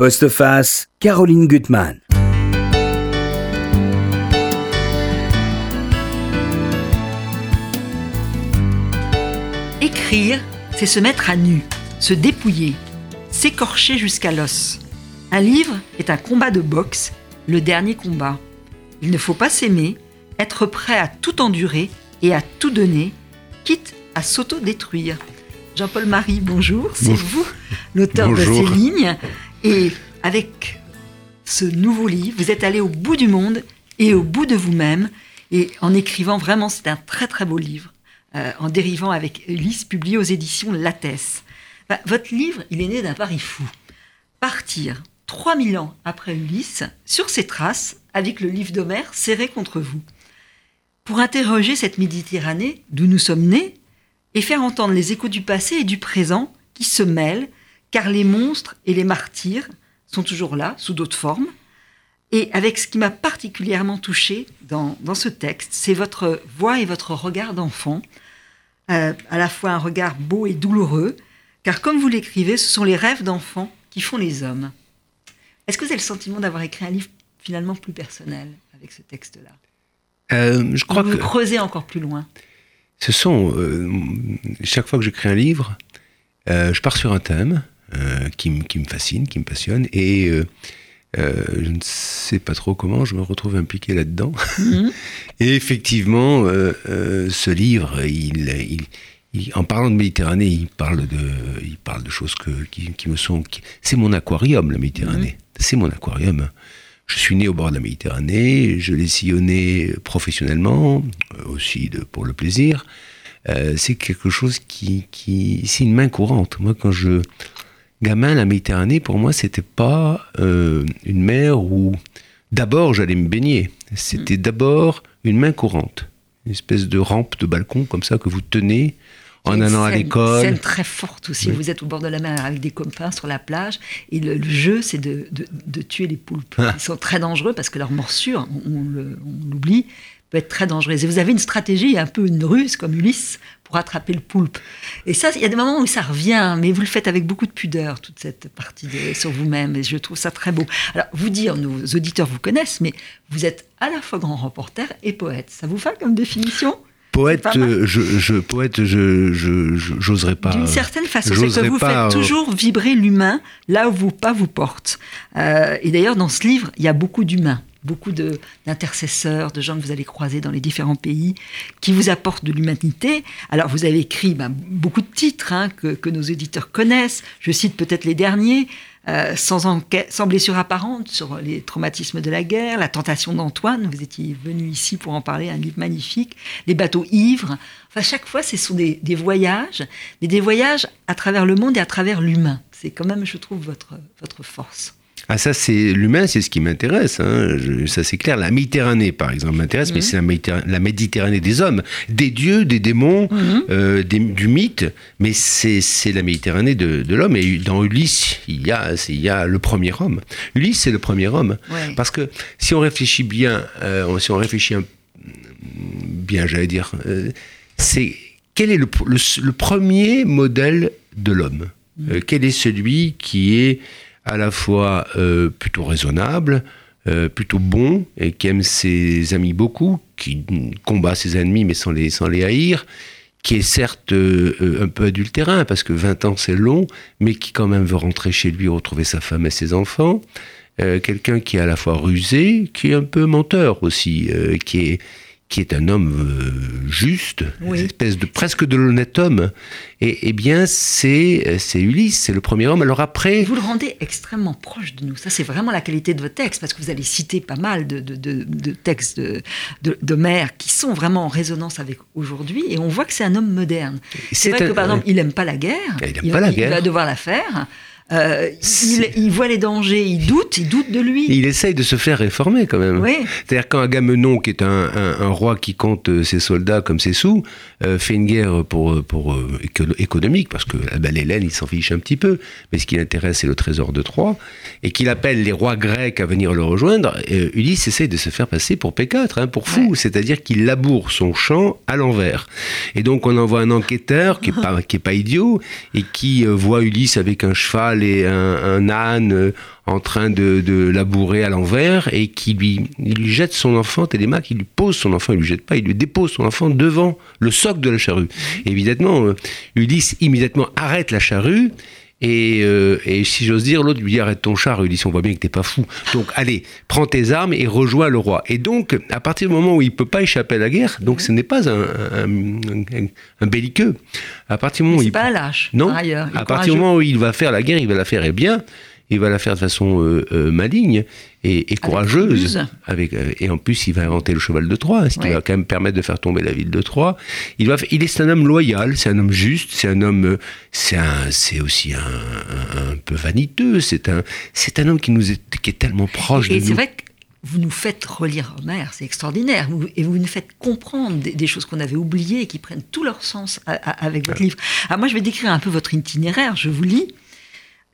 Postface, Caroline Gutmann. Écrire, c'est se mettre à nu, se dépouiller, s'écorcher jusqu'à l'os. Un livre est un combat de boxe, le dernier combat. Il ne faut pas s'aimer, être prêt à tout endurer et à tout donner, quitte à s'auto-détruire. Jean-Paul Marie, bonjour, c'est vous l'auteur de ces lignes. Et avec ce nouveau livre, vous êtes allé au bout du monde et au bout de vous-même. Et en écrivant, vraiment, c'est un très très beau livre. Euh, en dérivant avec Ulysse, publié aux éditions Lattès. Bah, votre livre, il est né d'un pari fou. Partir 3000 ans après Ulysse, sur ses traces, avec le livre d'Homère serré contre vous. Pour interroger cette Méditerranée d'où nous sommes nés, et faire entendre les échos du passé et du présent qui se mêlent, car les monstres et les martyrs sont toujours là, sous d'autres formes. Et avec ce qui m'a particulièrement touché dans, dans ce texte, c'est votre voix et votre regard d'enfant, euh, à la fois un regard beau et douloureux, car comme vous l'écrivez, ce sont les rêves d'enfants qui font les hommes. Est-ce que vous avez le sentiment d'avoir écrit un livre finalement plus personnel avec ce texte-là? Euh, Je crois vous que creusez encore plus loin? Ce sont euh, chaque fois que j'écris un livre, je pars sur un thème qui, me- qui me fascine, qui me passionne, et euh, euh, je ne sais pas trop comment je me retrouve impliqué là-dedans. Mhm. et effectivement, euh, euh, ce livre, il, il- il- en parlant de Méditerranée, il parle de, il parle de choses que, qui, qui me sont. c'est mon aquarium, la Méditerranée. C'est mon aquarium. Je suis né au bord de la Méditerranée, je l'ai sillonné professionnellement, euh, aussi de, pour le plaisir. Euh, c'est quelque chose qui, qui c'est une main courante. Moi, quand je gamin, la Méditerranée, pour moi, c'était pas euh, une mer où d'abord j'allais me baigner. C'était d'abord une main courante, une espèce de rampe de balcon comme ça que vous tenez en Une allant à l'école. scène très forte aussi. Oui. Vous êtes au bord de la mer avec des copains sur la plage et le, le jeu, c'est de, de- de tuer les poulpes. Ah. Ils sont très dangereux parce que leur morsure, on l'oublie, peut être très dangereuse. Et vous avez une stratégie, un peu une ruse comme Ulysse, pour attraper le poulpe. Et ça, il y a des moments où ça revient, mais vous le faites avec beaucoup de pudeur, toute cette partie de- sur vous-même. Et je trouve ça très beau. Alors, vous dire, nos auditeurs vous connaissent, mais vous êtes à la fois grand reporter et poète. Ça vous va comme définition? Poète, je, je, poète, je, j'oserais pas. D'une certaine façon, c'est que vous pas, faites toujours vibrer l'humain là où vos pas vous portent. Euh, et d'ailleurs, dans ce livre, il y a beaucoup d'humains, beaucoup de- d'intercesseurs, de, gens que vous allez croiser dans les différents pays, qui vous apportent de l'humanité. Alors, vous avez écrit ben, beaucoup de titres hein, que, nos auditeurs connaissent. Je cite peut-être les derniers. euh, sans, sans blessure apparente sur les traumatismes de la guerre, la tentation d'Antoine, vous étiez venu ici pour en parler, un livre magnifique, les bateaux ivres. Enfin, chaque fois, ce sont des, des voyages, mais des voyages à travers le monde et à travers l'humain. C'est quand même, je trouve, votre, votre force. Ah ça c'est l'humain, c'est ce qui m'intéresse. hein. Ça c'est clair. La Méditerranée par exemple m'intéresse, mais c'est la, Méditerra- la Méditerranée des hommes, des dieux, des démons, euh, des- du mythe. Mais c'est la Méditerranée de, de l'homme. Et dans Ulysse, il y a il y a le premier homme. Ulysse c'est le premier homme. Ouais. Parce que si on réfléchit bien, euh, si on réfléchit un- bien, j'allais dire, euh, c'est quel est le, le- le premier modèle de l'homme? Euh, Quel est celui qui est à la fois euh, plutôt raisonnable, euh, plutôt bon et qui aime ses amis beaucoup, qui combat ses ennemis mais sans les, haïr, qui est certes euh, un peu adultérin parce que 20 ans c'est long, mais qui quand même veut rentrer chez lui retrouver sa femme et ses enfants. Quelqu'un qui est à la fois rusé, qui est un peu menteur aussi, qui est qui est un homme euh, juste, Oui. une espèce de presque de l'honnête homme. Et, eh bien, c'est c'est Ulysse, c'est le premier homme. Alors après, vous le rendez extrêmement proche de nous. Ça, c'est vraiment la qualité de votre texte, parce que vous allez citer pas mal de, de- de- de textes de, de, d'Homère qui sont vraiment en résonance avec aujourd'hui, et on voit que c'est un homme moderne. C'est vrai un- que, par ouais. exemple, il n'aime pas la guerre. Il aime pas la il guerre. va devoir la faire. Euh, il, il voit les dangers, il doute, il doute de lui. il essaye de se faire réformer quand même. Oui. C'est-à-dire quand Agamemnon, qui est un, un- un roi qui compte euh, ses soldats comme ses sous, fait une guerre pour, pour euh, éco- économique, parce que ah ben, l'Hélène, il s'en fiche un petit peu, mais ce qui l'intéresse, c'est le trésor de Troie, et qu'il appelle les rois grecs à venir le rejoindre, euh, Ulysse essaye de se faire passer pour P4, hein, pour fou, Ouais. c'est-à-dire qu'il laboure son champ à l'envers. Et donc on envoie un enquêteur qui est pas, qui est pas idiot, et qui euh, voit Ulysse avec un cheval les, un, un âne euh, en train de, de labourer à l'envers et qui lui, il lui jette son enfant, Télémaque, il lui pose son enfant, il lui jette pas, il lui dépose son enfant devant le socle de la charrue. évidemment, euh, Ulysse immédiatement arrête la charrue et, euh, et si j'ose dire, l'autre lui dit arrête ton char. Ulysse, on voit bien que t'es pas fou. Donc allez, prends tes armes et rejoins le roi. Et donc, à partir du moment où il peut pas échapper à la guerre, donc ce n'est pas un, un, un- un belliqueux. À partir du moment où il pas lâche, non, par ailleurs. À partir du moment où il va faire la guerre, il va la faire et bien. Il va la faire de façon euh, euh, maligne et, et courageuse. Avec, euh, et en plus, il va inventer le cheval de Troie, ce qui va quand même permettre de faire tomber la ville de Troie. Il, va, il est c'est un homme loyal, c'est un homme juste, c'est un homme, c'est aussi un, un- un peu vaniteux. C'est un, c'est un homme qui nous est, qui est tellement proche Et de c'est nous. vrai que vous nous faites relire Homère, c'est extraordinaire. Et vous nous faites comprendre des, des choses qu'on avait oubliées et qui prennent tout leur sens a- a- avec votre livre. Alors moi, je vais décrire un peu votre itinéraire. Je vous lis.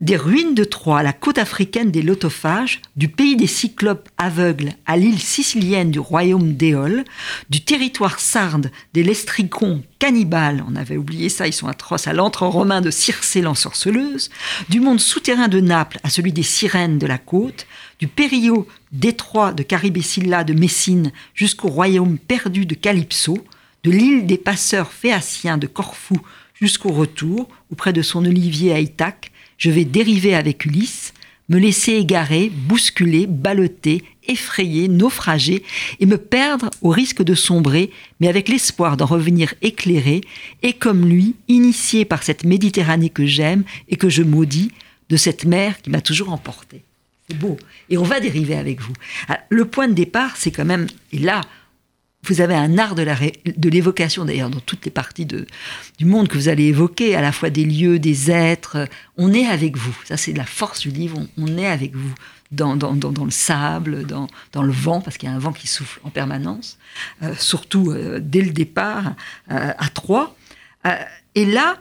Des ruines de Troie, la côte africaine des lotophages, du pays des cyclopes aveugles à l'île sicilienne du royaume d'Éole, du territoire sarde des lestricons cannibales, on avait oublié ça, ils sont atroces, à l'antre romain de Circé l'ensorceleuse, du monde souterrain de Naples à celui des sirènes de la côte, du périllot détroit de Caribé-Silla de Messine jusqu'au royaume perdu de Calypso, de l'île des passeurs phéaciens de Corfou jusqu'au retour, où près de son olivier à Ithaque, je vais dériver avec Ulysse, me laisser égarer, bousculer, balloter, effrayer, naufrager, et me perdre au risque de sombrer, mais avec l'espoir d'en revenir éclairé, et comme lui, initié par cette Méditerranée que j'aime et que je maudis, de cette mer qui m'a toujours emporté. C'est beau. Et on va dériver avec vous. Ah, Le point de départ, c'est quand même, et là, vous avez un art de l'évocation, d'ailleurs, dans toutes les parties du monde que vous allez évoquer, à la fois des lieux, des êtres. On est avec vous. Ça, c'est la force du livre. On, est avec vous dans, le sable, dans, le vent, parce qu'il y a un vent qui souffle en permanence, euh, surtout euh, dès le départ euh, à Troyes. Et là,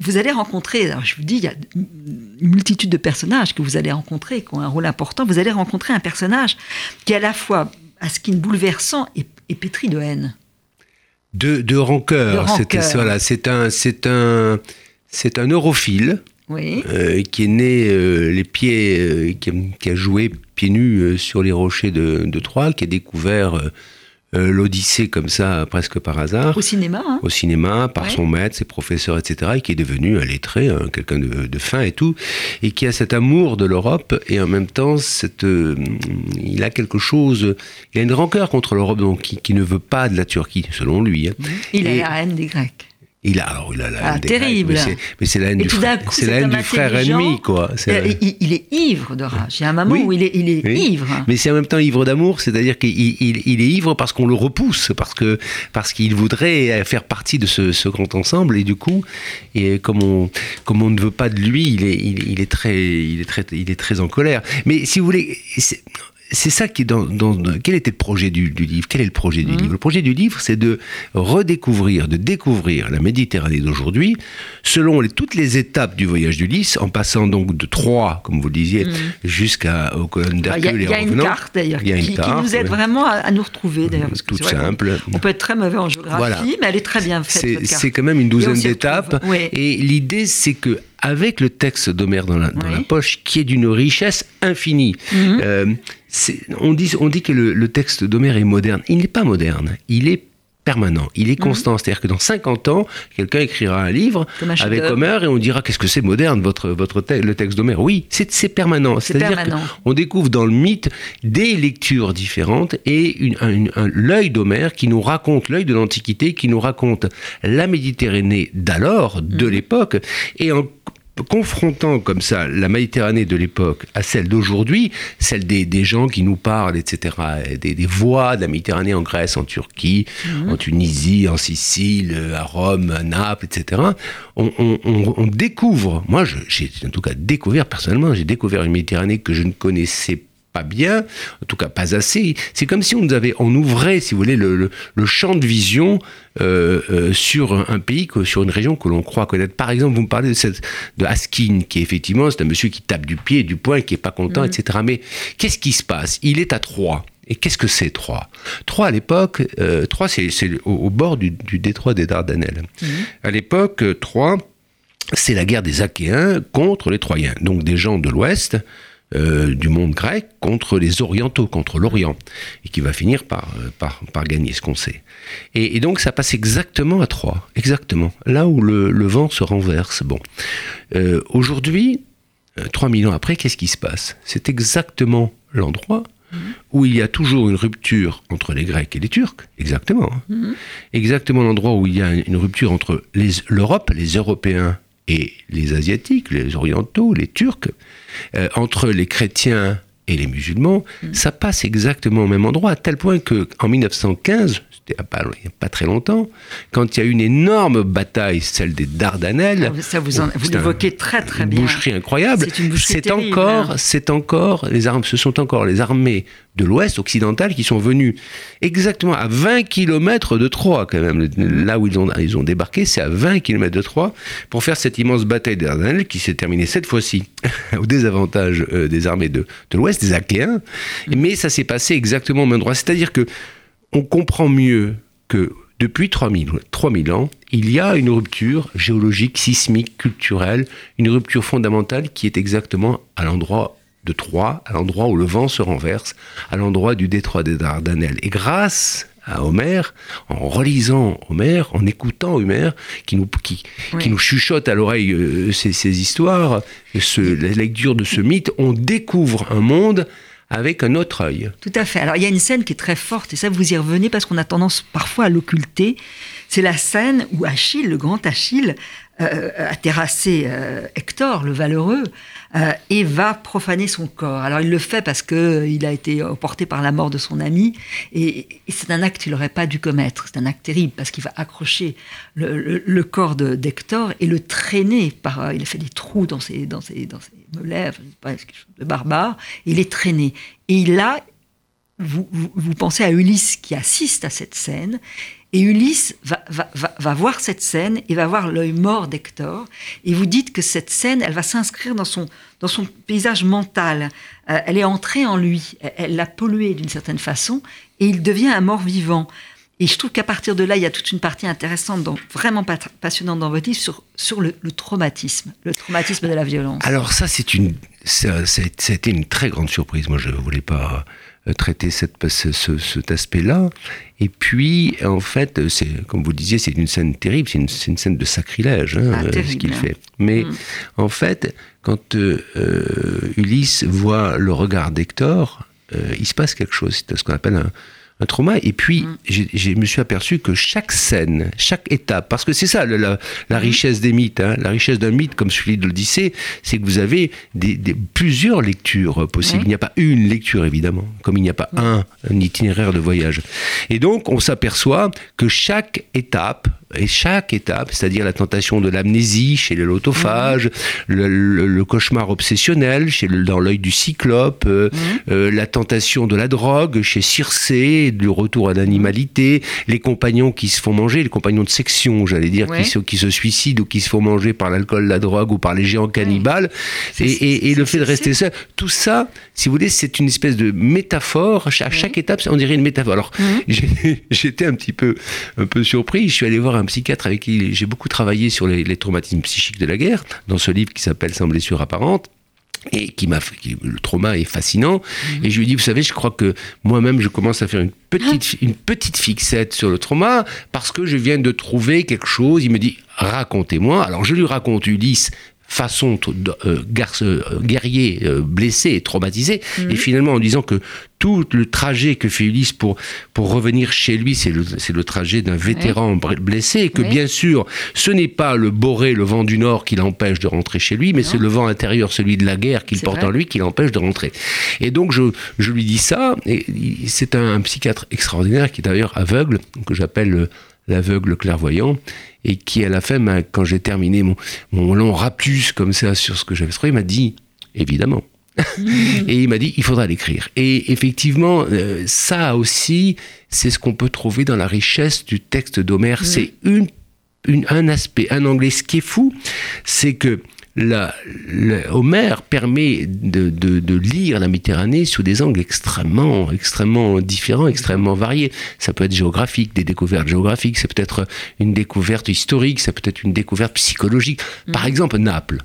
vous allez rencontrer, alors je vous dis, il y a une multitude de personnages que vous allez rencontrer, qui ont un rôle important. Vous allez rencontrer un personnage qui est à la fois à ce qui est bouleversant et, et pétri de haine. De, de rancœur. Rancœur. voilà, c'est un, c'est un, c'est un europhile. Oui. euh, qui est né euh, les pieds, euh, qui, a, qui a joué pieds nus sur les rochers de, de Troie, qui a découvert l'Odyssée comme ça, presque par hasard, Au cinéma, hein. au cinéma, par Ouais. son maître, ses professeurs, etc., et qui est devenu un lettré, hein, quelqu'un de, de fin et tout, et qui a cet amour de l'Europe, et en même temps, cette, euh, il a quelque chose, il a une rancœur contre l'Europe, donc qui, qui ne veut pas de la Turquie, selon lui. hein. il Et- a la haine des Grecs. Il a, alors, il a la Ah, haine des terrible. Grecs, mais c'est- la haine du frère, coup, la haine du frère ennemi, quoi. Il, il est ivre de rage. Il y a un moment Oui. où il est, il est Oui. ivre. Mais c'est en même temps ivre d'amour, c'est-à-dire qu'il il, est ivre parce qu'on le repousse, parce que parce qu'il voudrait faire partie de ce, ce grand ensemble et du coup, et comme on comme on ne veut pas de lui, il est il est très il est très il est très en colère. Mais si vous voulez, c'est ça qui est dans, quel était le projet du, du livre? Quel est le projet du livre? Le projet du livre, c'est de redécouvrir, de découvrir la Méditerranée d'aujourd'hui selon les- toutes les étapes du voyage d'Ulysse, en passant donc de Troie, comme vous le disiez, jusqu'aux colonnes Il y a, d'Hercule il et y a en une revenant. carte d'ailleurs Il y a qui, une nous aide ouais. vraiment à, à nous retrouver d'ailleurs. qu'on- simple. On peut être très mauvais en géographie, Voilà. mais elle est très bien faite. C'est quand même une douzaine d'étapes. Et l'idée, c'est que avec le texte d'Homère dans, la, dans Oui. la poche, qui est d'une richesse infinie, Mhm. euh, on, dit, on dit que le, le texte d'Homère est moderne. Il n'est pas moderne. Il est permanent, il Mhm. est constant. C'est-à-dire que dans 50 ans, quelqu'un écrira un livre un avec. Homère et on dira qu'est-ce que c'est moderne, votre, votre te- le texte d'Homère. Oui, c'est permanent. C'est C'est-à-dire qu'on découvre dans le mythe des lectures différentes et une- un- un- l'œil d'Homère qui nous raconte, l'œil de l'Antiquité, qui nous raconte la Méditerranée d'alors, de l'époque, et en confrontant comme ça la Méditerranée de l'époque à celle d'aujourd'hui, celle des, des gens qui nous parlent, etc., et des, des voix de la Méditerranée en Grèce, en Turquie, en Tunisie, en Sicile, à Rome, à Naples, etc., on, on- on- on découvre, moi j'ai en tout cas découvert personnellement, j'ai découvert une Méditerranée que je ne connaissais pas bien, en tout cas pas assez. C'est comme si on nous avait, on ouvrait, si vous voulez, le, le- le champ de vision euh, euh, sur un, pays, que, sur une région que l'on croit connaître. Par exemple, vous me parlez de, cette, de Haskin, qui effectivement, c'est un monsieur qui tape du pied, du poing, qui est pas content, etc. Mais qu'est-ce qui se passe? Il est à Troyes. Et qu'est-ce que c'est Troyes? Troyes à l'époque, euh, Troyes c'est au, au bord du, du détroit des Dardanelles. À l'époque, euh, Troyes c'est la guerre des Achéens contre les Troyens, donc des gens de l'Ouest, euh, du monde grec contre les orientaux, contre l'Orient, et qui va finir par, euh, par, par gagner ce qu'on sait. Et, et, donc ça passe exactement à Troie, exactement, là où le, le vent se renverse. Bon, euh, aujourd'hui, 3000 ans après, qu'est-ce qui se passe? C'est exactement l'endroit où il y a toujours une rupture entre les Grecs et les Turcs, exactement. Hein. Exactement l'endroit où il y a une rupture entre l'Europe, les Européens et les Asiatiques, les Orientaux, les Turcs, euh, entre les chrétiens et les musulmans, mm. ça passe exactement au même endroit, à tel point que en 1915, c'était il n'y a pas très longtemps, quand il y a eu une énorme bataille, celle des Dardanelles. Ah, ça vous, en, vous l'évoquez très très bien. Une boucherie incroyable. C'est encore, hein. c'est encore les armes, ce sont encore les armées de l'Ouest occidental qui sont venus exactement à 20 km de Troyes quand même. Mm. Là où ils ont, ils ont débarqué, c'est à 20 km de Troyes pour faire cette immense bataille des Dardanelles qui s'est terminée cette fois-ci au désavantage euh, des armées de, de l'Ouest, des Achéens. Mm. Mais ça s'est passé exactement au même endroit. C'est-à-dire que on comprend mieux que depuis 3000, 3000 ans, il y a une rupture géologique, sismique, culturelle, une rupture fondamentale qui est exactement à l'endroit de Troie, à l'endroit où le vent se renverse, à l'endroit du détroit des Dardanelles. Et grâce à Homère, en relisant Homère, en écoutant Homère, qui nous, qui, qui nous chuchote à l'oreille euh, ces, ces, histoires, ce, la lecture de ce mythe, on découvre un monde avec un autre œil. Tout à fait. Alors il y a une scène qui est très forte, et ça vous y revenez parce qu'on a tendance parfois à l'occulter. C'est la scène où Achille, le grand Achille, a terrassé euh, Hector, le valeureux, euh, et va profaner son corps. Alors il le fait parce que il a été emporté par la mort de son ami, et, c'est un acte qu'il n'aurait pas dû commettre. C'est un acte terrible parce qu'il va accrocher le, le, le corps d'Hector et le traîner par. il a fait des trous dans ses, dans ses, dans ses lèvres, pas, quelque chose de barbare, il est traîné. Et là, vous, pensez à Ulysse qui assiste à cette scène, et Ulysse va, voir cette scène et va voir l'œil mort d'Hector. Et vous dites que cette scène, elle va s'inscrire dans son, dans son paysage mental. Euh, elle est entrée en lui. Elle l'a pollué d'une certaine façon. Et il devient un mort vivant. Et je trouve qu'à partir de là, il y a toute une partie intéressante, donc vraiment passionnante dans votre livre, sur, sur le, traumatisme, le traumatisme de la violence. Alors ça, c'est une, ça, ça une très grande surprise. Moi, je ne voulais pas traiter cette, ce, ce, cet aspect-là. Et puis, en fait, c'est comme vous le disiez, c'est une scène terrible, c'est une, une, scène de sacrilège, hein, ah, ce qu'il fait. Mais mm. en fait, quand euh, Ulysse voit le regard d'Hector, euh, il se passe quelque chose. C'est ce qu'on appelle un, un trauma. Et puis, mmh. je me suis aperçu que chaque scène, chaque étape, parce que c'est ça la, la, la, richesse des mythes, hein, la richesse d'un mythe comme celui de l'Odyssée, c'est que vous avez des, des, plusieurs lectures possibles. Mmh. Il n'y a pas une lecture, évidemment, comme il n'y a pas mmh. un, un itinéraire de voyage. Et donc, on s'aperçoit que chaque étape et chaque étape, c'est-à-dire la tentation de l'amnésie chez les lotophages, mmh. le, le, le, cauchemar obsessionnel chez le, dans l'œil du cyclope, euh, mmh. euh, la tentation de la drogue chez Circé, du retour à l'animalité, mmh. les compagnons qui se font manger, les compagnons de section, j'allais dire, ouais. qui, se, qui, se, suicident ou qui se font manger par l'alcool, la drogue ou par les géants cannibales, et, et, et, le fait de rester seul, tout ça, si vous voulez, c'est une espèce de métaphore. À chaque étape, on dirait une métaphore. Alors, j'étais un petit peu, un peu surpris. Je suis allé voir un psychiatre avec qui j'ai beaucoup travaillé sur les, les, traumatismes psychiques de la guerre, dans ce livre qui s'appelle Sans blessure apparente et qui m'a le trauma est fascinant. Mmh. et je lui dis vous savez je crois que moi-même je commence à faire une petite une petite fixette sur le trauma parce que je viens de trouver quelque chose. Il me dit racontez-moi. Alors je lui raconte Ulysse façon euh, garce, euh, guerrier euh, blessé et traumatisé mmh. et finalement en disant que tout le trajet que fait Ulysse pour, pour revenir chez lui, c'est le, le trajet d'un vétéran oui. blessé, et que oui. bien sûr, ce n'est pas le boré, le vent du Nord qui l'empêche de rentrer chez lui, mais c'est le vent intérieur, celui de la guerre qu'il porte vrai. en lui, qui l'empêche de rentrer. Et donc, je, je lui dis ça, et c'est un, un, psychiatre extraordinaire qui est d'ailleurs aveugle, que j'appelle l'aveugle clairvoyant, et qui, à la fin, quand j'ai terminé mon, mon long raptus comme ça sur ce que j'avais trouvé, m'a dit, évidemment, et il m'a dit, il faudra l'écrire. Et effectivement, euh, ça aussi, c'est ce qu'on peut trouver dans la richesse du texte d'Homère. C'est une, une, un aspect, un anglais. Ce qui est fou, c'est que la, le- Homère permet de, de- de lire la Méditerranée sous des angles extrêmement, extrêmement différents, extrêmement variés. Ça peut être géographique, des découvertes géographiques, ça peut être une découverte historique, ça peut être une découverte psychologique. Par exemple, Naples.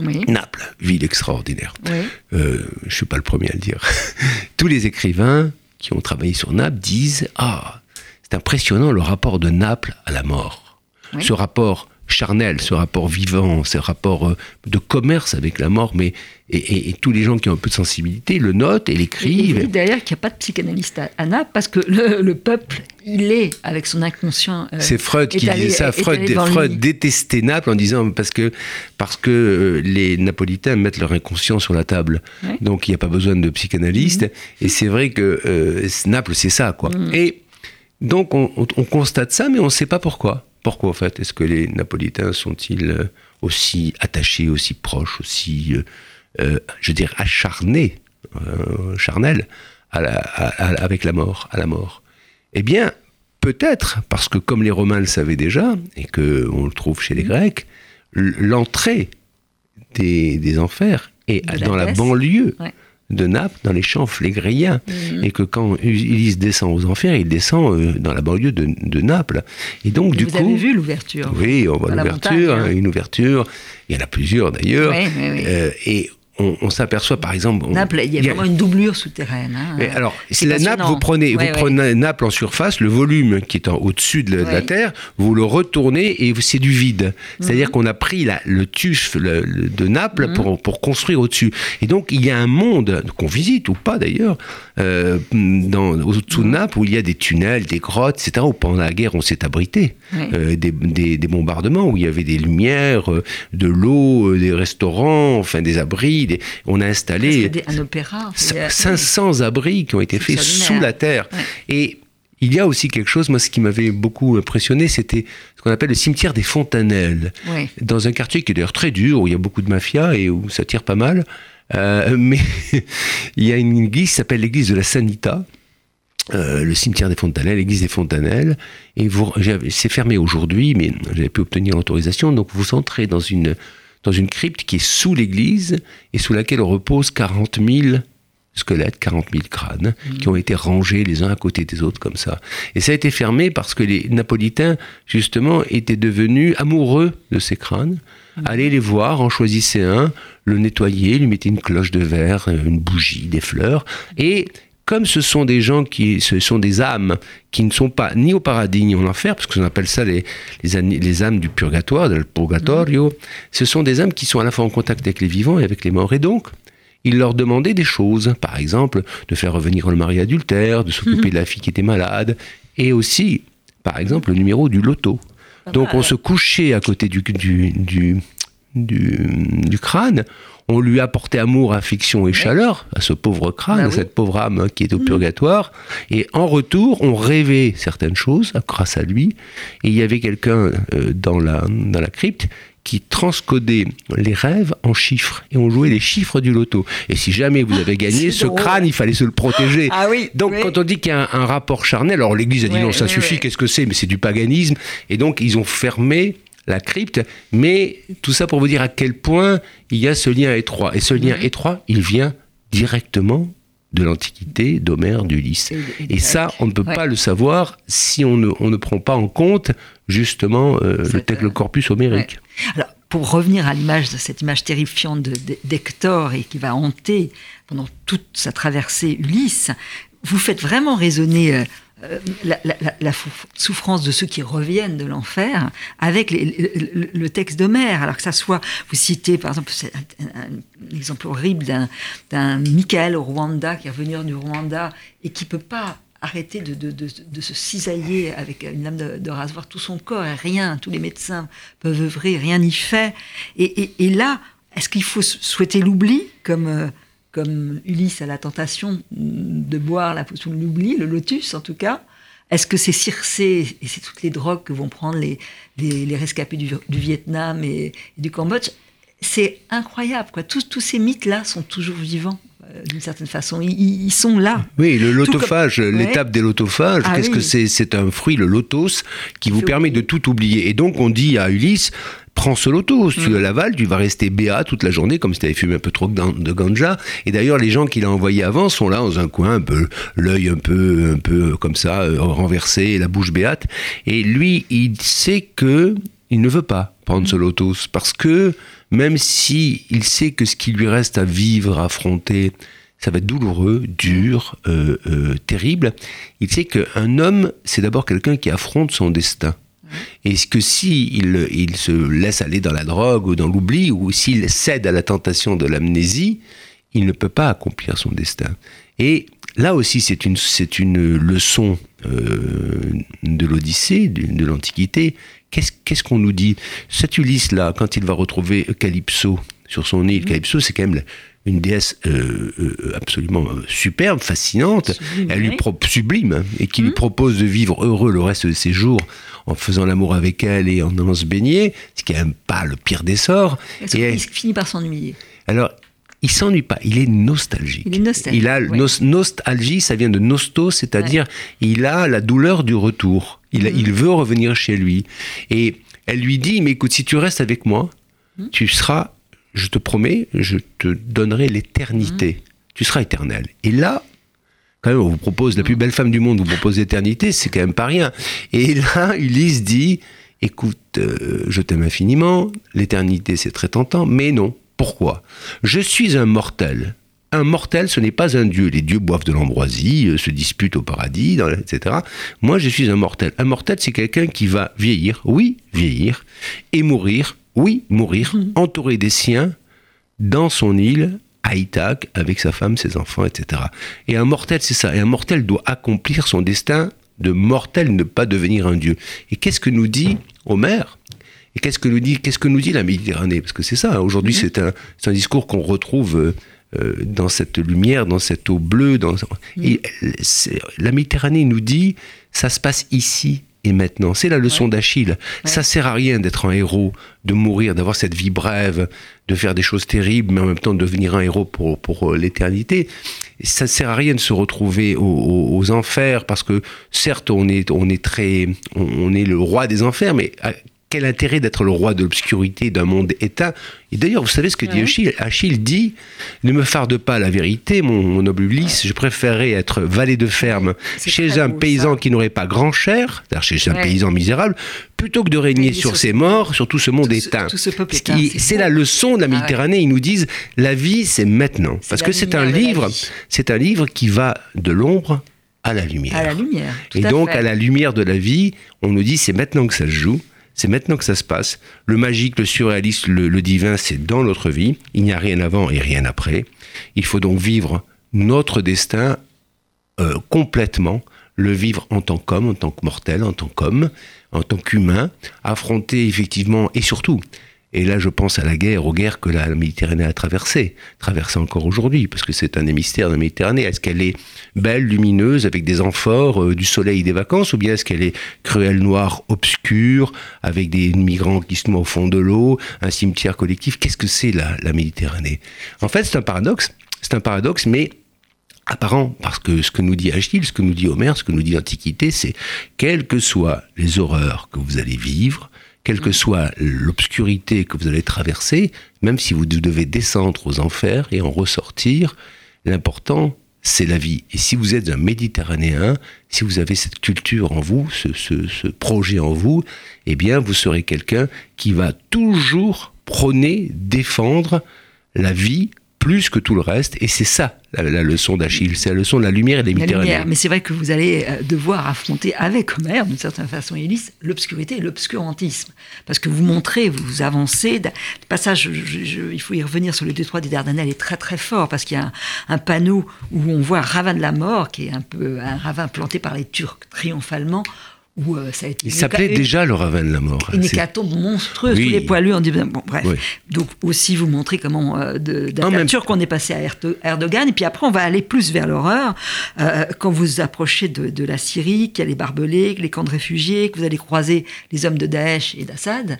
Oui. Naples, ville extraordinaire. Oui. Euh, je ne suis pas le premier à le dire. Tous les écrivains qui ont travaillé sur Naples disent Ah, c'est impressionnant le rapport de Naples à la mort. Oui. Ce rapport charnel, ce rapport vivant, ce rapport euh, de commerce avec la mort, mais et, et- et tous les gens qui ont un peu de sensibilité le notent et Et l'écrivent. dit d'ailleurs qu'il n'y a pas de psychanalyste à, Naples parce que le, le peuple, il est avec son inconscient. euh, C'est Freud qui allé- disait ça. Freud, Freud détestait Naples en disant parce que, parce que euh, les Napolitains mettent leur inconscient sur la table. Ouais. Donc il n'y a pas besoin de psychanalyste. Mhm. Et c'est vrai que euh, Naples, c'est ça. quoi. Et donc on, on- on constate ça, mais on ne sait pas pourquoi. Pourquoi en fait Est-ce que les Napolitains sont-ils euh, aussi attachés, aussi proches, aussi, euh, euh, je veux dire, acharnés, euh, charnels à la- à- à- avec la mort, à la mort? Eh bien, peut-être, parce que comme les Romains le savaient déjà, et que on le trouve chez les Mhm. Grecs, l'entrée des, des enfers est De la dans la banlieue Ouais. De Naples, dans les champs flégriens, Mhm. et que quand Ulysse descend aux enfers, il descend euh, dans la banlieue de, de Naples. Et donc, Et du vous coup... avez vu l'ouverture Oui, on voit l'ouverture, montagne, hein. une ouverture. Il y en a plusieurs d'ailleurs. Oui, oui, oui. Euh, et on, on s'aperçoit par exemple. on- Naples, il y a vraiment une doublure souterraine. hein. mais alors, si la nappe, vous prenez, Ouais, vous ouais. prenez Naples en surface, le volume qui est en- au-dessus de, la- de la Ouais. terre, vous le retournez et c'est du vide. Mhm. C'est-à-dire qu'on a pris la- le tuf le- le- de Naples Mhm. pour, pour construire au-dessus. Et donc, il y a un monde qu'on visite ou pas d'ailleurs, euh, au-dessous Mhm. de Naples où il y a des tunnels, des grottes, etc. Où pendant la guerre, on s'est abrité. Euh, des, des- des bombardements où il y avait des lumières, euh, de l'eau, des restaurants, enfin des abris. Des- On a installé des- un opéra. cin- C'est- 500 abris qui ont été faits sous la terre. Ouais. Et il y a aussi quelque chose, moi, ce qui m'avait beaucoup impressionné, c'était ce qu'on appelle le cimetière des Fontanelles, dans un quartier qui est d'ailleurs très dur, où il y a beaucoup de mafia et où ça tire pas mal. Euh, mais il y a une église qui s'appelle l'église de la Sanita. euh, le cimetière des Fontanelles, l'église des Fontanelles, et vous, c'est fermé aujourd'hui, mais j'avais pu obtenir l'autorisation. Donc vous entrez dans une dans une crypte qui est sous l'église et sous laquelle repose 40 000 squelettes, 40 000 crânes, qui ont été rangés les uns à côté des autres comme ça. Et ça a été fermé parce que les Napolitains, justement, étaient devenus amoureux de ces crânes, allaient les voir, en choisissaient un, le nettoyaient, lui mettaient une cloche de verre, une bougie, des fleurs, et comme ce sont des gens qui, ce sont des âmes qui ne sont pas ni au paradis ni en enfer, parce qu'on appelle ça les, les, âmes du purgatoire, del purgatorio, ce sont des âmes qui sont à la fois en contact avec les vivants et avec les morts. Et donc, il leur demandait des choses, par exemple, de faire revenir le mari adultère, de s'occuper de la fille qui était malade, et aussi, par exemple, le numéro du loto. Donc on se couchait à côté du, du, du, du, du crâne, on lui apportait amour, affection et chaleur à ce pauvre crâne, Bah à cette pauvre âme qui est au purgatoire, et en retour, on rêvait certaines choses grâce à lui, et il y avait quelqu'un euh, dans, la, dans la crypte qui transcodait les rêves en chiffres, et on jouait les chiffres du loto. Et si jamais vous avez gagné ce drôle. crâne, il fallait se le protéger. Ah oui, Donc oui. quand on dit qu'il y a un, un rapport charnel, alors l'Église a dit non, ça suffit, qu'est-ce que c'est? Mais c'est du paganisme. Et donc ils ont fermé la crypte. Mais tout ça pour vous dire à quel point il y a ce lien étroit. Et ce lien Mhm. étroit, il vient directement de l'Antiquité, d'Homère, d'Ulysse. Et- ça, on ne peut Ouais. pas le savoir si on ne, on ne prend pas en compte justement euh, le, corpus homérique. Alors, pour revenir à l'image de cette image terrifiante d'Hector et qui va hanter pendant toute sa traversée Ulysse, vous faites vraiment résonner euh, euh, la, souffrance de ceux qui reviennent de l'enfer avec le, le- texte d'Homère. Alors que ça soit, vous citez par exemple un, un- exemple horrible d'un Michael au Rwanda qui est revenu du Rwanda et qui peut pas arrêter de, de- de- se cisailler avec une lame de, de rasoir tout son corps et rien, tous les médecins peuvent œuvrer, rien n'y fait. Et, et- et là, est-ce qu'il faut souhaiter l'oubli comme, euh, comme Ulysse a la tentation de boire la potion de l'oubli, le lotus en tout cas. Est-ce que c'est Circé et c'est toutes les drogues que vont prendre les, les, rescapés du, Vietnam et, et du Cambodge? C'est incroyable, quoi. Tous, tous ces mythes-là sont toujours vivants, d'une certaine façon. Ils, sont là. Oui, le lotophage, comme- Ouais. l'étape des lotophages, Ah qu'est-ce oui. que c'est? C'est un fruit, le lotos, qui vous permet de tout oublier. Et donc on dit à Ulysse, prends ce loto. Si tu l'avales, tu vas rester béat toute la journée, comme si tu avais fumé un peu trop de ganja. Et d'ailleurs, les gens qu'il a envoyés avant sont là dans un coin, un peu l'œil un peu, un peu comme ça, euh, renversé, la bouche béate. Et lui, il sait que il ne veut pas prendre ce loto parce que même si il sait que ce qui lui reste à vivre, à affronter, ça va être douloureux, dur, euh, euh, terrible. Il sait qu'un homme, c'est d'abord quelqu'un qui affronte son destin. Et que si il, se laisse aller dans la drogue ou dans l'oubli, ou s'il cède à la tentation de l'amnésie, il ne peut pas accomplir son destin. Et là aussi, c'est une, c'est une leçon euh, de l'Odyssée, de, l'Antiquité. Qu'est-ce, qu'est-ce qu'on nous dit? Cet Ulysse-là, quand il va retrouver Calypso sur son île, mmh. Calypso, c'est quand même une déesse euh, euh, absolument superbe, fascinante, sublime, elle lui sublime, hein, et qui lui mmh. propose de vivre heureux le reste de ses jours en faisant l'amour avec elle et en allant se baigner, ce qui n'est même pas le pire des sorts. Et il finit par s'ennuyer. Alors, il s'ennuie pas, il est nostalgique. Il est nostalgique. Il a nostalgie, ça vient de nosto, c'est-à-dire il a la douleur du retour. Il, mmh. il, veut revenir chez lui. Et elle lui dit, mais écoute, si tu restes avec moi, mmh. tu seras je te promets, je te donnerai l'éternité. Mmh. Tu seras éternel. Et là, quand même, on vous propose la plus belle femme du monde, vous propose l'éternité, c'est quand même pas rien. Et là, Ulysse dit, écoute, euh, je t'aime infiniment, l'éternité c'est très tentant, mais non. Pourquoi Je suis un mortel. Un mortel, ce n'est pas un dieu. Les dieux boivent de l'ambroisie, euh, se disputent au paradis, etc. Moi, je suis un mortel. Un mortel, c'est quelqu'un qui va vieillir, oui, vieillir, et mourir oui, mourir, mhm. entouré des siens, dans son île, à Ithaque, avec sa femme, ses enfants, etc. Et un mortel, c'est ça. Et un mortel doit accomplir son destin de mortel, ne pas devenir un dieu. Et qu'est-ce que nous dit Homère? Et qu'est-ce que nous dit, qu'est-ce que nous dit la Méditerranée? Parce que c'est ça. Hein. Aujourd'hui, mhm. c'est un, discours qu'on retrouve. Euh, euh, dans cette lumière, dans cette eau bleue, dans... Mhm. la Méditerranée nous dit ça se passe ici et maintenant. C'est la leçon d'Achille. Ça sert à rien d'être un héros, de mourir, d'avoir cette vie brève, de faire des choses terribles, mais en même temps de devenir un héros pour, pour euh, l'éternité. Ça sert à rien de se retrouver aux, enfers, parce que certes, on est, on est très, on est le roi des enfers, mais quel intérêt d'être le roi de l'obscurité d'un monde éteint Et d'ailleurs, vous savez ce que dit Achille? Achille dit Ne me farde pas la vérité, mon, noble Ulysse, je préférerais être valet de ferme chez un paysan qui n'aurait pas grand cher, c'est-à-dire chez un paysan misérable, plutôt que de régner sur ses morts, sur tout ce monde éteint. C'est la leçon de la ah Méditerranée. Ils nous disent La vie, c'est maintenant. Parce que c'est un livre, c'est un livre qui va de l'ombre à la lumière. À la lumière. Et donc, à la lumière de la vie, on nous dit c'est maintenant que ça se joue. C'est maintenant que ça se passe. Le magique, le surréaliste, le, divin, c'est dans notre vie. Il n'y a rien avant et rien après. Il faut donc vivre notre destin euh, complètement, le vivre en tant qu'homme, en tant que mortel, en tant qu'homme, en tant qu'humain, affronter effectivement et surtout et là, je pense à la guerre, aux guerres que la Méditerranée a traversées, traverse encore aujourd'hui, parce que c'est un des mystères de la Méditerranée. Est-ce qu'elle est belle, lumineuse, avec des amphores, euh, du soleil, des vacances, ou bien est-ce qu'elle est cruelle, noire, obscure, avec des migrants qui se au fond de l'eau, un cimetière collectif? Qu'est-ce que c'est la, la Méditerranée? En fait, c'est un paradoxe. C'est un paradoxe, mais apparent, parce que ce que nous dit Achille, ce que nous dit Homère, ce que nous dit l'Antiquité, c'est quelles que soient les horreurs que vous allez vivre, quelle que soit l'obscurité que vous allez traverser, même si vous devez descendre aux enfers et en ressortir, l'important, c'est la vie. Et si vous êtes un Méditerranéen, si vous avez cette culture en vous, ce, projet en vous, eh bien, vous serez quelqu'un qui va toujours prôner, défendre la vie plus que tout le reste. Et c'est ça la, leçon d'Achille, c'est la leçon de la lumière et des Méditerranées. Mais c'est vrai que vous allez euh, devoir affronter avec Homère, d'une certaine façon, Élise, l'obscurité et l'obscurantisme. Parce que vous montrez, vous avancez. Le passage, il faut y revenir sur le détroit des Dardanelles, est très très fort, parce qu'il y a un, panneau où on voit un ravin de la mort, qui est un peu un ravin planté par les Turcs triomphalement, euh, il s'appelait déjà le ravin de la mort. Une hécatombe monstrueuse, tous les poilus en dit bon bref. Donc aussi vous montrer comment euh, de, qu'on est passé à Erdogan et puis après on va aller plus vers l'horreur euh, quand vous approchez de, la Syrie, qu'il y a les barbelés, les camps de réfugiés, que vous allez croiser les hommes de Daesh et d'Assad.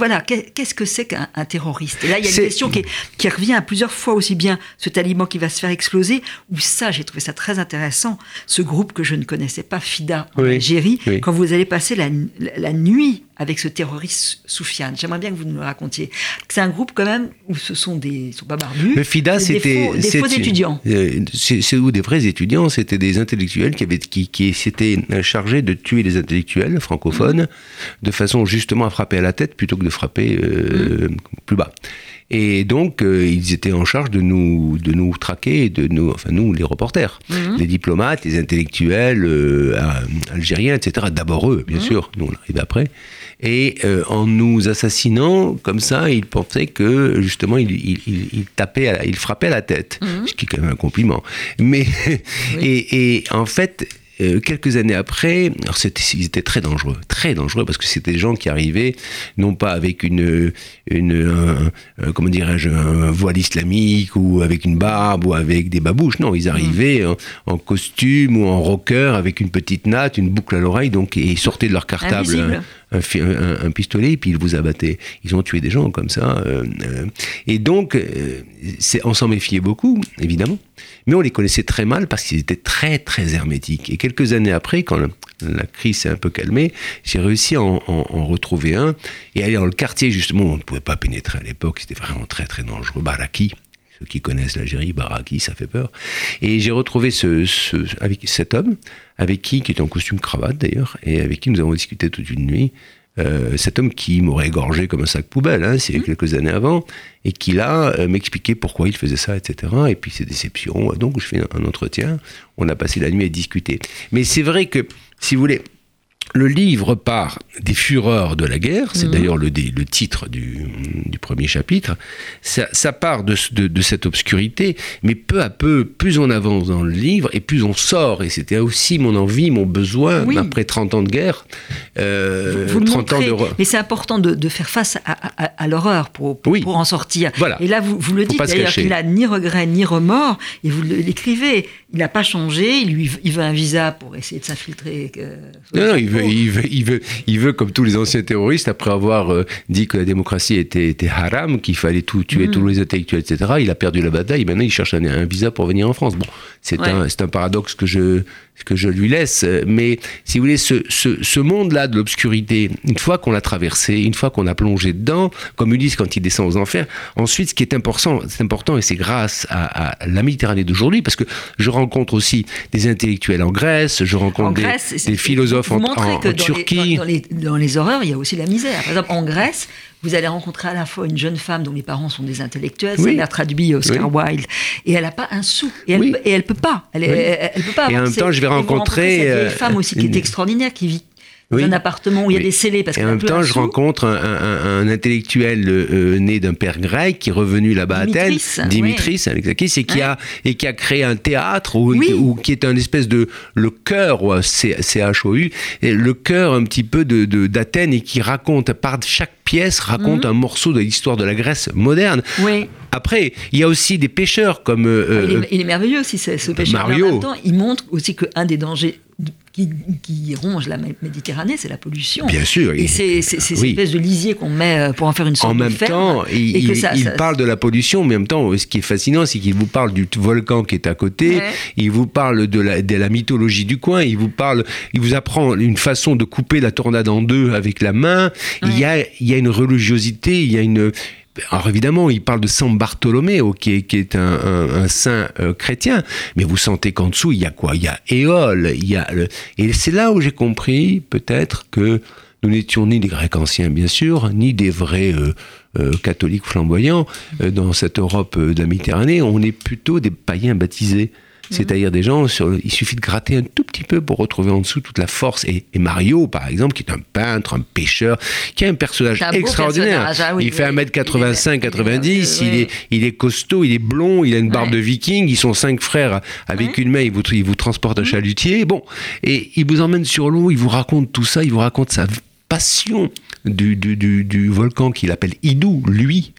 Voilà, qu'est-ce que c'est qu'un terroriste? Et là, il y a une question qui, revient à plusieurs fois aussi bien ce taliban qui va se faire exploser, ou ça, j'ai trouvé ça très intéressant, ce groupe que je ne connaissais pas, FIDA, en Algérie, quand vous allez passer la, nuit avec ce terroriste Soufiane. J'aimerais bien que vous nous le racontiez. C'est un groupe quand même où ce sont des, ils sont pas barbus. Le FIDA, des c'était faux- des faux étudiants. euh, C'est où des vrais étudiants, c'était des intellectuels qui avaient qui, qui s'étaient chargés de tuer les intellectuels francophones de façon justement à frapper à la tête plutôt que de frapper euh, plus bas. Et donc euh, ils étaient en charge de nous de nous traquer, de nous enfin nous les reporters, les diplomates, les intellectuels euh, algériens, etc. D'abord eux, bien sûr, nous on arrive après. Et euh, en nous assassinant comme ça, ils pensaient que justement ils il, il, il tapaient, à la- ils frappaient à la tête, ce qui est quand même un compliment. Mais et, et en fait. Euh, quelques années après, alors c'était, ils étaient très dangereux, très dangereux parce que c'était des gens qui arrivaient non pas avec une, une un- un- comment dirais-je, un voile islamique ou avec une barbe ou avec des babouches. Non, ils arrivaient en, en costume ou en rocker avec une petite natte, une boucle à l'oreille, donc et ils sortaient de leur cartable Invisible. Un, un un- pistolet et puis ils vous abattaient. Ils ont tué des gens comme ça. euh, euh, et donc, euh, on s'en méfiait beaucoup, évidemment. Mais on les connaissait très mal parce qu'ils étaient très, très hermétiques. Et quelques années après, quand la, la crise s'est un peu calmée, j'ai réussi à en, en- en retrouver un et aller dans le quartier, justement, où on ne pouvait pas pénétrer à l'époque. C'était vraiment très, très dangereux. Baraki. Ceux qui connaissent l'Algérie, Baraki, ça fait peur. Et j'ai retrouvé ce, ce- avec cet homme, avec qui, qui était en costume cravate d'ailleurs, et avec qui nous avons discuté toute une nuit. Euh, cet homme qui m'aurait égorgé comme un sac poubelle, hein, c'est quelques années avant, et qui là euh, m'expliquait pourquoi il faisait ça, etc. Et puis ses déceptions. Donc je fais un, un entretien, on a passé la nuit à discuter. Mais c'est vrai que, si vous voulez, le livre part des fureurs de la guerre, c'est d'ailleurs le, titre du, du premier chapitre, ça, ça part de, ce- de- de cette obscurité, mais peu à peu, plus on avance dans le livre, et plus on sort, et c'était aussi mon envie, mon besoin, Oui. après 30 ans de guerre, euh, vous le 30 ans montrez, de... re- mais c'est important de, de faire face à, à- à l'horreur pour, pour, Oui. pour en sortir. Voilà. Et là, vous, vous le Faut dites d'ailleurs qu'il n'a ni regret ni remords, et vous l'écrivez. Il n'a pas changé, il, lui, il veut un visa pour essayer de s'infiltrer. euh, Non, non, il veut, il, veut, il, veut, il veut, comme tous les anciens terroristes, après avoir euh, dit que la démocratie était, était haram, qu'il fallait tout tuer Mm. tous les intellectuels, etc., il a perdu la bataille, maintenant il cherche un, un visa pour venir en France. Bon, c'est Ouais. un, c'est un paradoxe que je, que je lui laisse, mais si vous voulez, ce, ce, ce monde-là de l'obscurité, une fois qu'on l'a traversé, une fois qu'on a plongé dedans, comme Ulysse quand il descend aux enfers, ensuite ce qui est important, c'est important et c'est grâce à, à la Méditerranée d'aujourd'hui, parce que je rencontre aussi des intellectuels en Grèce, je rencontre En des, philosophes vous en, en- que en dans Turquie. Les, dans, dans les, dans les horreurs, il y a aussi la misère. Par exemple, en Grèce, vous allez rencontrer à la fois une jeune femme dont les parents sont des intellectuels, Oui. a l'air traduit Oscar Wilde, et elle n'a pas un sou, et elle, Oui. peut- et elle peut pas. Elle, elle, elle peut pas Et en même temps, je vais rencontrer, cette vieille euh, femme aussi qui est une- extraordinaire, qui vit Oui. un appartement où il y a des scellés parce Et en même temps, je rencontre un, un- un intellectuel euh, né d'un père grec qui est revenu là-bas à Athènes, Dimitris, Alexakis, et qui a et qui a créé un théâtre Oui. qui est un espèce de le cœur ou C H O U, et le cœur un petit peu de de- d'Athènes et qui raconte par chaque pièce raconte Mhm. un morceau de l'histoire de la Grèce moderne. Oui. Après, il y a aussi des pêcheurs comme euh, il, euh, est, il est merveilleux aussi, ce, pêcheur. Mario. En même temps, il montre aussi qu'un des dangers qui, qui ronge la Mé- Méditerranée, c'est la pollution. Bien sûr, Et c'est ces oui. espèces de lisiers qu'on met euh, pour en faire une sorte En de même ferme. temps, il, et que il- ça- il ça- parle de la pollution, mais en même temps, ce qui est fascinant, c'est qu'il vous parle du volcan qui est à côté, Ouais. il vous parle de la, de la mythologie du coin, il vous parle, il vous apprend une façon de couper la tornade en deux avec la main. Il, y a, il y a une religiosité, il y a une. Alors évidemment, il parle de San Bartolomeo, qui est, qui est un, saint euh, chrétien, mais vous sentez qu'en dessous, il y a quoi? Il y a Éole, il y a et c'est là où j'ai compris peut-être que nous n'étions ni des Grecs anciens, bien sûr, ni des vrais euh, euh, catholiques flamboyants dans cette Europe de la Méditerranée. On est plutôt des païens baptisés. C'est-à-dire des gens, sur il suffit de gratter un tout petit peu pour retrouver en dessous toute la force. Et, et Mario, par exemple, qui est un peintre, un pêcheur, qui est un personnage un extraordinaire. personnage, ah oui, il fait oui. 1m85, Il est- 90, il est il est, costaud, il est blond, il a une barbe Ouais. de viking, ils sont cinq frères. Avec une main, il vous, il vous transporte un chalutier. Bon, et il vous emmène sur l'eau, il vous raconte tout ça, il vous raconte sa passion du, du, du, du volcan qu'il appelle Idou, lui,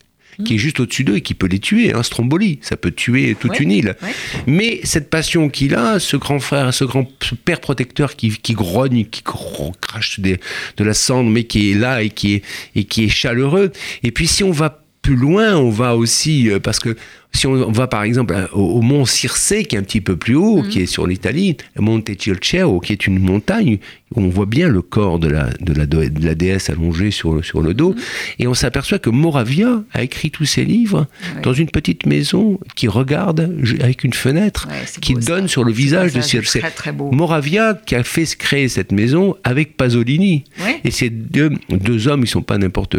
qui est juste au-dessus d'eux et qui peut les tuer, hein, Stromboli, ça peut tuer toute Ouais, une île. ouais. Mais cette passion qu'il a, ce grand frère, ce grand ce père protecteur qui, qui grogne, qui crache des- de la cendre, mais qui est là et qui est, et qui est chaleureux. Et puis si on va plus loin, on va aussi, euh, parce que si on va par exemple au, au mont Circé, qui est un petit peu plus haut, qui est sur l'Italie, le Monte Circeo, qui est une montagne, où on voit bien le corps de la, de la, de la déesse allongée sur, sur le dos, et on s'aperçoit que Moravia a écrit tous ses livres Ouais. dans une petite maison qui regarde avec une fenêtre Ouais, qui beau, ça. donne sur le visage de Circé. Très très beau. Moravia qui a fait créer cette maison avec Pasolini. Ouais. Et ces deux, deux hommes, ils sont pas n'importe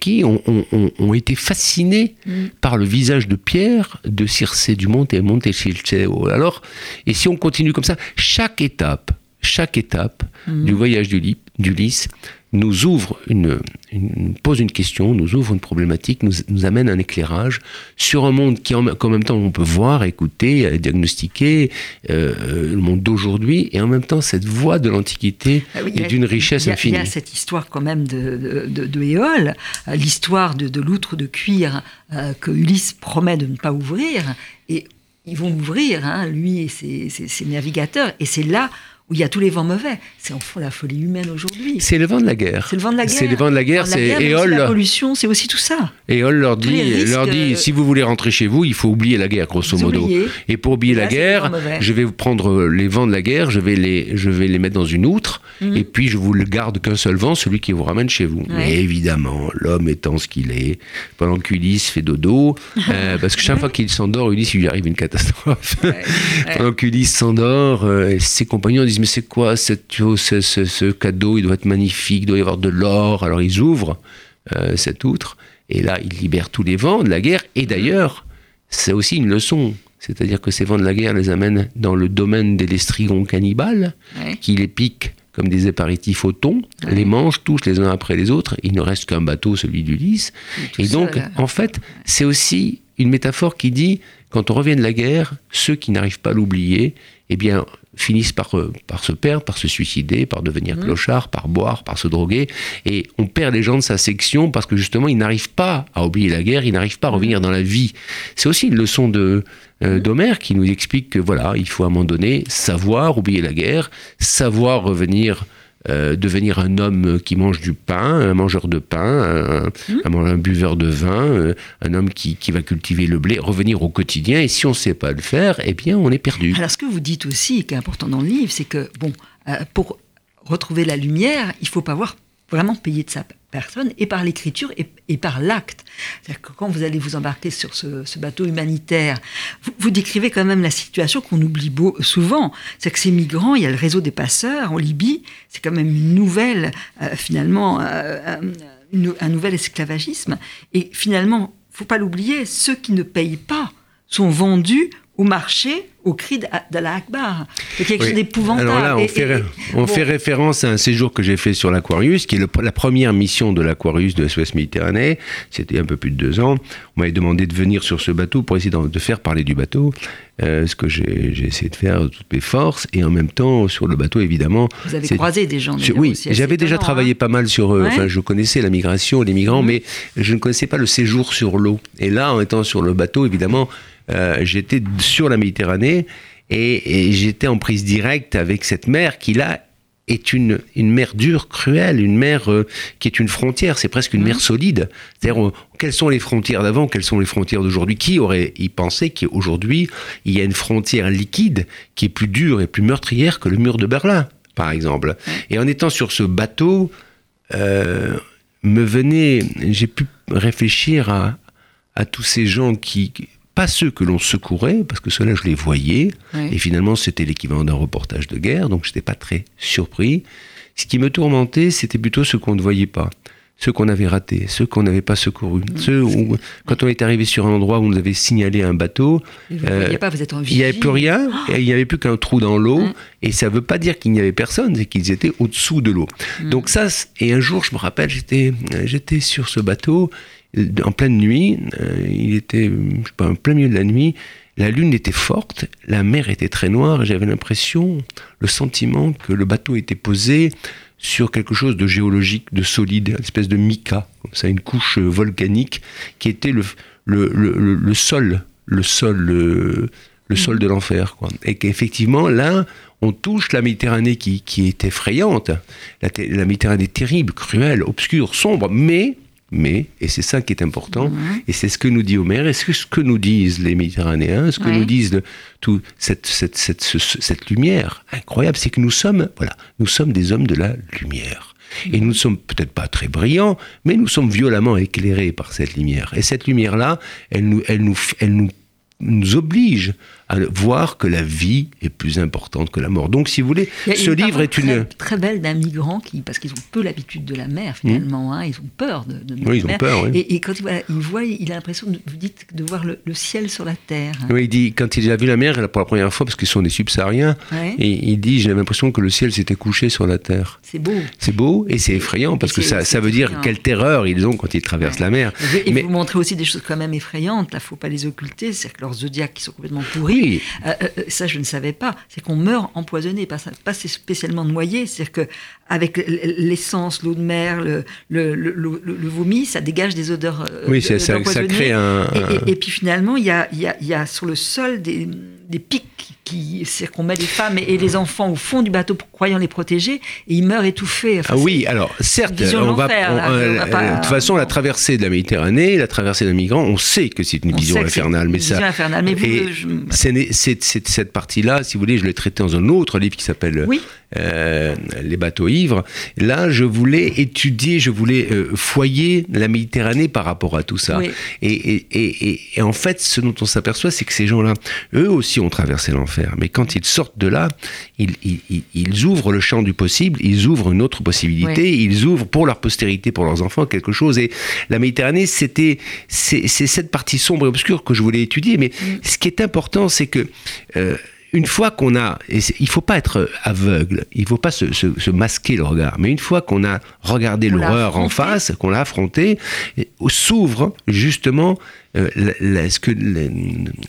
qui, ont, ont- ont- ont été fascinés Mm. par le visage de pierre de Circé du Monte et Montecilceo. Alors, et si on continue comme ça, chaque étape, chaque étape Mm. du voyage d'Ulysse nous ouvre une, pose une question, nous ouvre une problématique, nous, nous amène un éclairage sur un monde qui en, qu'en même temps on peut voir, écouter, euh, diagnostiquer, euh, euh, le monde d'aujourd'hui, et en même temps cette voie de l'Antiquité Ah oui, est d'une richesse a- infinie. Il y a cette histoire quand même de, de, de- de Éole, l'histoire de, de l'outre de cuir euh, que Ulysse promet de ne pas ouvrir. Et ils vont ouvrir, hein, lui et ses, ses- ses navigateurs. Et c'est là où il y a tous les vents mauvais. C'est en fond la folie humaine aujourd'hui. C'est le vent de la guerre. C'est le vent de la guerre. C'est le vent de la guerre, c'est Éole. La pollution, c'est aussi tout ça. Éole leur dit, leur dit euh, si vous voulez rentrer chez vous, il faut oublier la guerre, grosso Vous modo. oubliez. Et pour oublier là, la guerre, je vais prendre les vents de la guerre, je vais les, je vais les mettre dans une outre, Mhm. et puis je vous le garde qu'un seul vent, celui qui vous ramène chez vous. Ouais. Mais évidemment, l'homme étant ce qu'il est, pendant qu'Ulysse fait dodo, euh, parce que chaque fois qu'il s'endort, Ulysse, il lui arrive une catastrophe. Ouais. Pendant qu'Ulysse s'endort, euh, ses compagnons disent Mais c'est quoi cette ce, ce- ce cadeau Il doit être magnifique, il doit y avoir de l'or. Alors ils ouvrent euh, cette outre, et là, ils libèrent tous les vents de la guerre. Et d'ailleurs, c'est aussi une leçon. C'est-à-dire que ces vents de la guerre les amènent dans le domaine des lestrigons cannibales, Ouais. qui les piquent comme des éparitifs au thon, Ouais. les mangent tous les uns après les autres. Il ne reste qu'un bateau, celui d'Ulysse. Et donc, seul. en fait, c'est aussi une métaphore qui dit, quand on revient de la guerre, ceux qui n'arrivent pas à l'oublier, eh bien, finissent par, euh, par se perdre, par se suicider, par devenir Mmh. clochard, par boire, par se droguer. Et on perd les gens de sa section parce que justement, ils n'arrivent pas à oublier la guerre, ils n'arrivent pas à revenir dans la vie. C'est aussi une leçon de euh, d'Homère qui nous explique que voilà, il faut à un moment donné savoir oublier la guerre, savoir revenir euh, devenir un homme qui mange du pain, un mangeur de pain, un, un, un buveur de vin, euh, un homme qui, qui va cultiver le blé, revenir au quotidien. Et si on ne sait pas le faire, eh bien, on est perdu. Alors, ce que vous dites aussi, qui est important dans le livre, c'est que, bon, euh, pour retrouver la lumière, il faut pas avoir vraiment payé de sa personne, et par l'écriture et, par l'acte. C'est-à-dire que quand vous allez vous embarquer sur ce, bateau humanitaire, vous, décrivez quand même la situation qu'on oublie souvent. C'est que ces migrants, il y a le réseau des passeurs en Libye, c'est quand même une nouvelle, euh, finalement, euh, une, un nouvel esclavagisme. Et finalement, faut pas l'oublier, ceux qui ne payent pas sont vendus au marché au cri d'Allah Akbar. C'est quelque chose d'épouvantable. Alors là, on, et, fait, et, on bon. fait, référence à un séjour que j'ai fait sur l'Aquarius, qui est le, la première mission de l'Aquarius de SOS Méditerranée. C'était un peu plus de deux ans. On m'avait demandé de venir sur ce bateau pour essayer de faire parler du bateau, euh, ce que j'ai essayé de faire de toutes mes forces. Et en même temps, sur le bateau, évidemment. Vous avez croisé des gens sur, Oui, j'avais déjà travaillé hein. pas mal sur. Euh, ouais. Enfin, je connaissais la migration, les migrants, mmh. mais je ne connaissais pas le séjour sur l'eau. Et là, en étant sur le bateau, évidemment, euh, j'étais sur la Méditerranée et, et j'étais en prise directe avec cette mer qui là est une, une mer dure, cruelle, une mer euh, qui est une frontière, c'est presque une mmh. mer solide. C'est-à-dire, euh, quelles sont les frontières d'avant, quelles sont les frontières d'aujourd'hui? Qui aurait y pensé qu'aujourd'hui, il y a une frontière liquide qui est plus dure et plus meurtrière que le mur de Berlin, par exemple? Mmh. Et en étant sur ce bateau, euh, me venait, j'ai pu réfléchir à, à tous ces gens qui pas ceux que l'on secourait, parce que ceux-là, je les voyais, oui. et finalement, c'était l'équivalent d'un reportage de guerre, donc je n'étais pas très surpris. Ce qui me tourmentait, c'était plutôt ceux qu'on ne voyait pas, ceux qu'on avait ratés, ceux qu'on n'avait pas secourus, mmh. ceux où, quand on est arrivé sur un endroit où on nous avait signalé un bateau, euh, pas, vous êtes en il n'y avait plus rien, oh. il n'y avait plus qu'un trou dans l'eau, mmh. et ça ne veut pas dire qu'il n'y avait personne, c'est qu'ils étaient au-dessous de l'eau. Mmh. Donc ça, et un jour, je me rappelle, j'étais, j'étais sur ce bateau, en pleine nuit, euh, il était, je sais pas, en plein milieu de la nuit, la lune était forte, la mer était très noire, et j'avais l'impression, le sentiment que le bateau était posé sur quelque chose de géologique, de solide, une espèce de mica, comme ça, une couche volcanique, qui était le, le, le, sol, le sol, le sol de l'enfer, quoi. Et qu'effectivement, là, on touche la Méditerranée qui, qui est effrayante, la, la Méditerranée terrible, cruelle, obscure, sombre, mais mais, et c'est ça qui est important, Mhm. et c'est ce que nous dit Homère, et ce que nous disent les Méditerranéens, ce que Ouais. nous disent le- tout, cette, cette, cette, ce- ce- cette lumière incroyable, c'est que nous sommes, voilà, nous sommes des hommes de la lumière. Et nous ne sommes peut-être pas très brillants, mais nous sommes violemment éclairés par cette lumière. Et cette lumière-là, elle nous, elle nous, elle nous, nous oblige à voir que la vie est plus importante que la mort. Donc, si vous voulez, ce livre est une... très, très belle d'un migrant qui, parce qu'ils ont peu l'habitude de la mer finalement, hein, ils ont peur de, de Oui, ils ont peur, oui. Et, et quand il, voilà, il voit, il a l'impression, vous dites, de voir le, le ciel sur la terre. Oui, il dit, quand il a vu la mer pour la première fois, parce qu'ils sont des subsahariens, Ouais. et il dit, j'ai l'impression que le ciel s'était couché sur la terre. C'est beau. C'est beau et c'est effrayant parce que ça, veut dire quelle terreur ils ont quand ils traversent la mer. Et, Mais- vous montrez aussi des choses quand même effrayantes, là, faut pas les occulter, c'est que leurs zodiaques qui sont complètement pourris. Oui, Euh, euh, ça, je ne savais pas. C'est qu'on meurt empoisonné, pas, pas spécialement noyé. C'est-à-dire que avec l'essence, l'eau de mer, le, le, le- le- le vomi, ça dégage des odeurs. euh, oui, de- c'est- ça, ça crée un. Et, un- et- et puis finalement, il y a, y, a, y a sur le sol des, des pics qui, c'est-à-dire qu'on met les femmes et, et les enfants au fond du bateau pour- croyant les protéger, et ils meurent étouffés. Enfin, Ah oui, alors certes, on va, l'enfer, on- là, euh, on va pas- de toute façon, la traversée de la Méditerranée, la traversée d'un migrant, on sait que c'est une on vision infernale, une mais vision ça. infernale. Mais cette partie-là, si vous voulez, je l'ai traité dans un autre livre qui s'appelle Oui. euh, Les bateaux ivres. Là, je voulais étudier, je voulais euh, foyer la Méditerranée par rapport à tout ça. Oui. Et, et- et- et- et en fait, ce dont on s'aperçoit, c'est que ces gens-là, eux aussi ont traversé l'enfer. Mais quand ils sortent de là, ils, ils- ils- ils ouvrent le champ du possible, ils ouvrent une autre possibilité, ils ouvrent pour leur postérité, pour leurs enfants, quelque chose. Et la Méditerranée, c'était, c'est cette partie sombre et obscure que je voulais étudier. Mais ce qui est important, c'est que euh, une fois qu'on a, et il faut pas être aveugle, il faut pas se, se- se masquer le regard, mais une fois qu'on a regardé l'horreur en face, qu'on l'a affronté, et s'ouvre justement euh, la- la- ce que, la,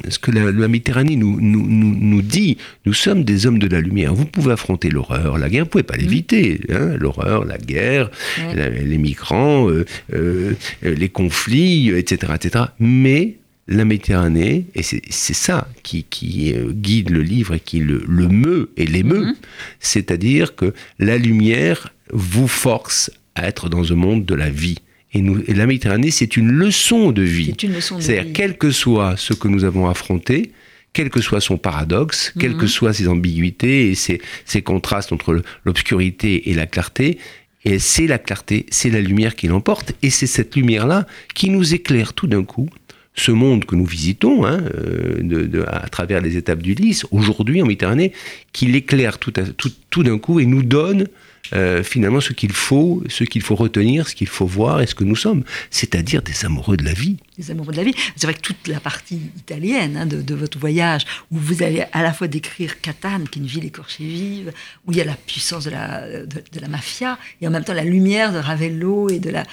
ce que la, la Méditerranée nous, nous, nous, nous dit. Nous sommes des hommes de la lumière. Vous pouvez affronter l'horreur, la guerre, vous pouvez pas l'éviter. hein, l'horreur, la guerre, Ouais. les migrants, euh, euh, les conflits, etc., etc. Mais la Méditerranée, et c'est ça qui, qui, euh, guide le livre et qui le, le meut et l'émeut, Mhm. c'est-à-dire que la lumière vous force à être dans un monde de la vie. Et, nous, et la Méditerranée, c'est une leçon de vie. C'est-à-dire, quel que soit ce que nous avons affronté, quel que soit son paradoxe, quelles Mhm. que soient ses ambiguïtés et ses, ses contrastes entre l'obscurité et la clarté, et c'est la clarté, c'est la lumière qui l'emporte, et c'est cette lumière-là qui nous éclaire tout d'un coup ce monde que nous visitons hein, euh, à travers les étapes du lys, aujourd'hui en Méditerranée, qui l'éclaire tout, d'un coup et nous donne euh, finalement ce qu'il faut, ce qu'il faut retenir, ce qu'il faut voir et ce que nous sommes, c'est-à-dire des amoureux de la vie. les amoureux de la vie. C'est vrai que toute la partie italienne hein, de, de votre voyage, où vous allez à la fois décrire Catane, qui est une ville écorchée vive, où il y a la puissance de la, de, de la mafia, et en même temps la lumière de Ravello et de la...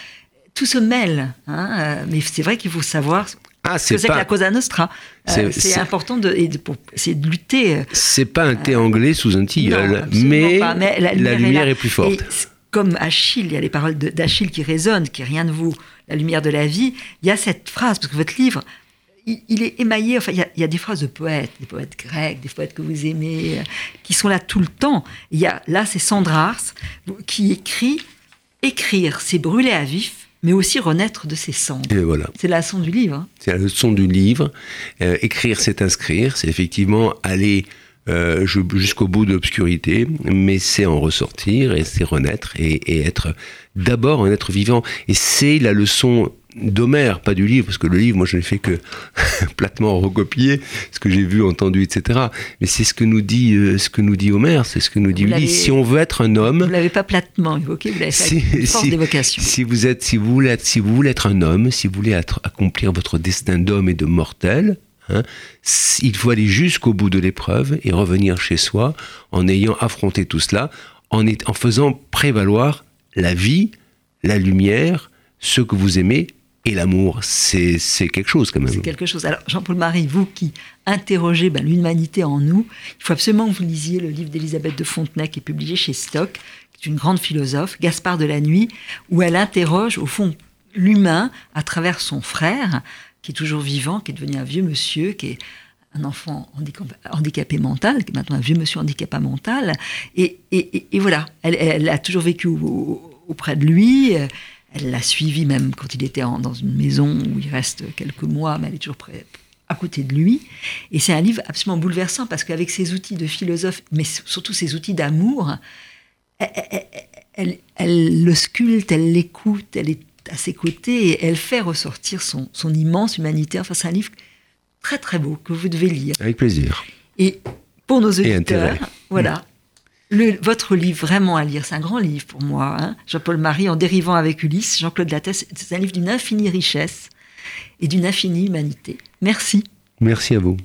Tout se mêle. hein, euh, mais c'est vrai qu'il faut savoir Ah, ce que c'est c'est que pas, la Cosa Nostra. Euh, c'est- C'est c'est- important de, de, de lutter. euh, c'est pas un thé anglais sous un tilleul, non, mais, la lumière, est, plus forte. Et comme Achille, il y a les paroles d'Achille qui résonnent, qui est rien de vous, la lumière de la vie. Il y a cette phrase, parce que votre livre, il, il est émaillé. Enfin, il y, a, il y a des phrases de poètes, des poètes grecs, des poètes que vous aimez, euh, qui sont là tout le temps. Il y a, là, c'est Sandrars qui écrit Écrire, c'est brûler à vif, mais aussi renaître de ses cendres. Et voilà. C'est la leçon du livre. hein. C'est la leçon du livre. Euh, écrire, c'est inscrire. C'est effectivement aller euh, ju- jusqu'au bout de l'obscurité, mais c'est en ressortir et c'est renaître et, et être d'abord un être vivant. Et c'est la leçon d'Homère, pas du livre, parce que le livre, moi, je n'ai fait que platement recopier ce que j'ai vu, entendu, etc. Mais c'est ce que nous dit, euh, ce que nous dit Homère, c'est ce que nous dit Ulysse. Si on veut être un homme, Vous l'avez pas platement évoqué, vous l'avez fait avec une force d'évocation. si vous êtes, si vous voulez être, si vous voulez être un homme, si vous voulez être- accomplir votre destin d'homme et de mortel, hein, il faut aller jusqu'au bout de l'épreuve et revenir chez soi en ayant affronté tout cela, en, est- en faisant prévaloir la vie, la lumière, ce que vous aimez et l'amour. C'est quelque chose quand même. C'est quelque chose. Alors, Jean-Paul Marie, vous qui interrogez ben, l'humanité en nous, il faut absolument que vous lisiez le livre d'Elisabeth de Fontenay qui est publié chez Stock, qui est une grande philosophe, Gaspard de la Nuit, où elle interroge, au fond, l'humain à travers son frère, qui est toujours vivant, qui est devenu un vieux monsieur, qui est un enfant handicap- handicapé mental, qui est maintenant un vieux monsieur handicapé mental. Et, voilà, elle, a toujours vécu au- auprès de lui. Elle l'a suivi même quand il était dans une maison où il reste quelques mois, mais elle est toujours près, à côté de lui. Et c'est un livre absolument bouleversant parce qu'avec ses outils de philosophe, mais surtout ses outils d'amour, elle, le sculpte, elle l'écoute, elle est à ses côtés et elle fait ressortir son, son immense humanité. Enfin, c'est un livre très très beau que vous devez lire. Avec plaisir. Et pour nos auditeurs, voilà, votre livre vraiment à lire, c'est un grand livre pour moi. Hein. Jean-Paul Marie en dérivant avec Ulysse, Jean-Claude Lattès, c'est un livre d'une infinie richesse et d'une infinie humanité. Merci. Merci à vous.